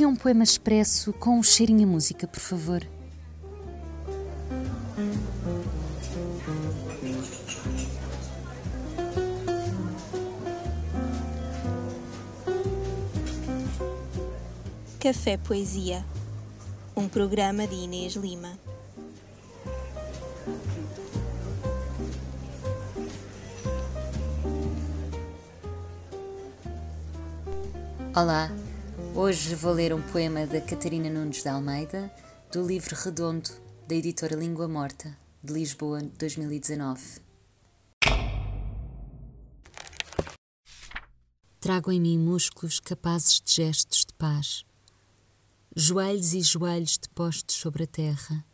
Escrevia um poema expresso com um cheirinho a música, por favor. Café Poesia, um programa de Inês Lima. Olá, hoje vou ler um poema da Catarina Nunes de Almeida, do livro Redondo, da editora Língua Morta, de Lisboa, 2019. Trago em mim músculos capazes de gestos de paz, joelhos e joelhos depostos sobre a terra.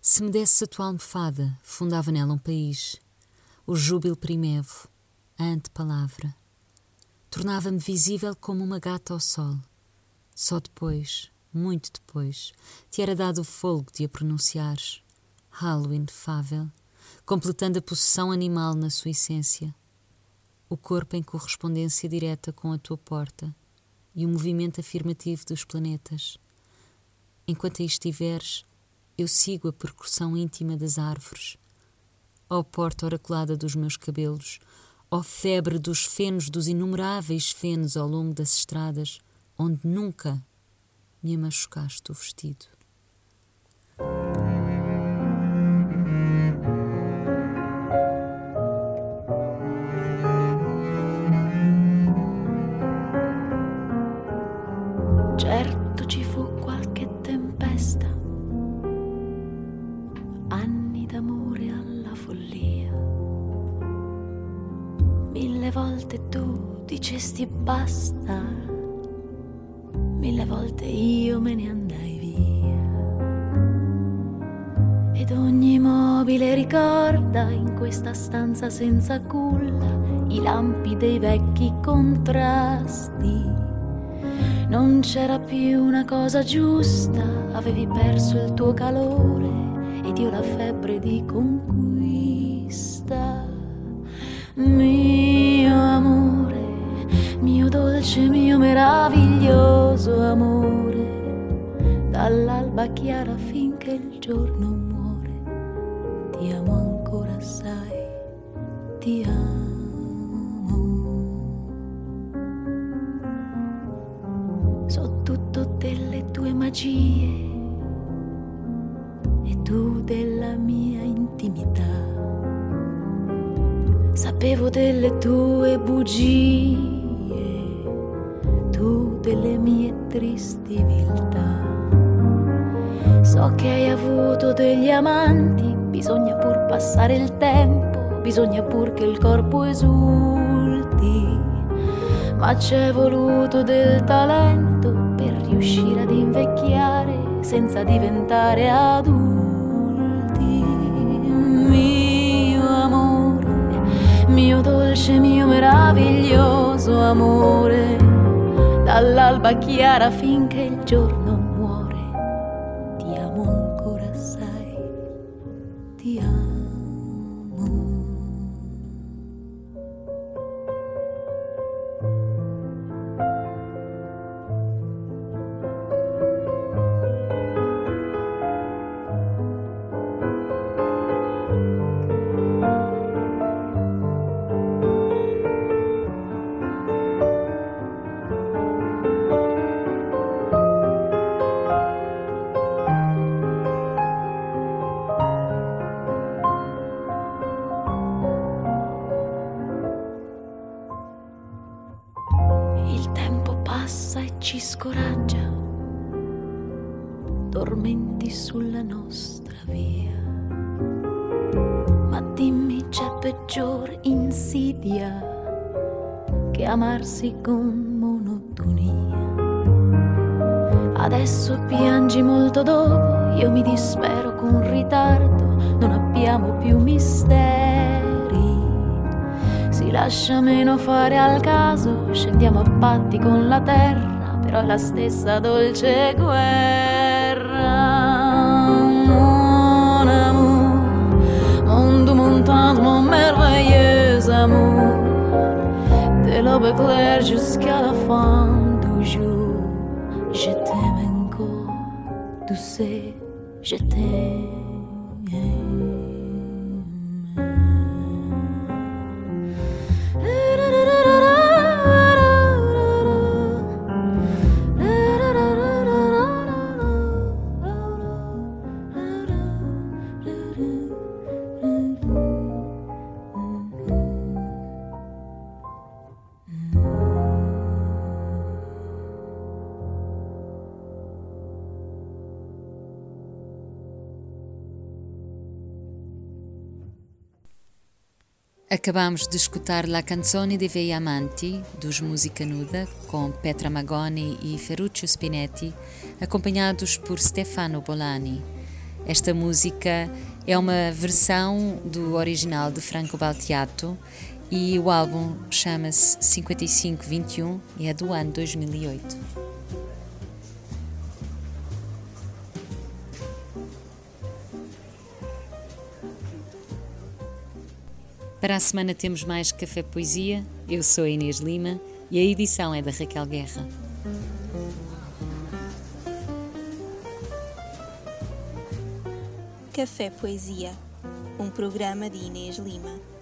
Se me desse a tua almofada, fundava nela um país, o júbilo primevo, a antepalavra tornava-me visível como uma gata ao sol. Só depois, muito depois, te era dado o folgo de a pronunciares, halo inefável, completando a possessão animal na sua essência, o corpo em correspondência direta com a tua porta e o movimento afirmativo dos planetas. Enquanto aí estiveres, eu sigo a percussão íntima das árvores, ó porta oraculada dos meus cabelos, Ó febre dos fenos, dos inumeráveis fenos ao longo das estradas, onde nunca me amachucaste o vestido. Volte tu dicesti basta, mille volte io me ne andai via. Ed ogni mobile ricorda in questa stanza senza culla i lampi dei vecchi contrasti. Non c'era più una cosa giusta, avevi perso il tuo calore ed io la febbre di conquista. Mio dolce, mio meraviglioso amore, dall'alba chiara finché il giorno muore, ti amo ancora, sai, ti amo. So tutto delle tue magie e tu della mia intimità Sapevo delle tue bugie, tristi viltà. So che hai avuto degli amanti, bisogna pur passare il tempo, bisogna pur che il corpo esulti. Ma c'è voluto del talento per riuscire ad invecchiare senza diventare adulti. mio dolce, mio meraviglioso amore, dall'alba chiara finché il giorno ci scoraggia, tormenti sulla nostra via. Ma dimmi c'è peggior insidia che amarsi con monotonia. Adesso piangi molto dopo, io mi dispero con ritardo, lascia meno fare al caso, scendiamo a patti con la terra, però è la stessa dolce guerra. Mon amour, mondo montant, mon merveilleux amour, de l'aube claire jusqu'à la fin du jour, je t'aime encore, tu sais, je t'aime. Acabamos de escutar La canzone dei Vei Amanti, dos Música Nuda, com Petra Magoni e Ferruccio Spinetti, acompanhados por Stefano Bolani. Esta música é uma versão do original de Franco Battiato e o álbum chama-se 5521 e é do ano 2008. Para a semana temos mais Café Poesia. Eu sou a Inês Lima e a edição é da Raquel Guerra. Café Poesia, um programa de Inês Lima.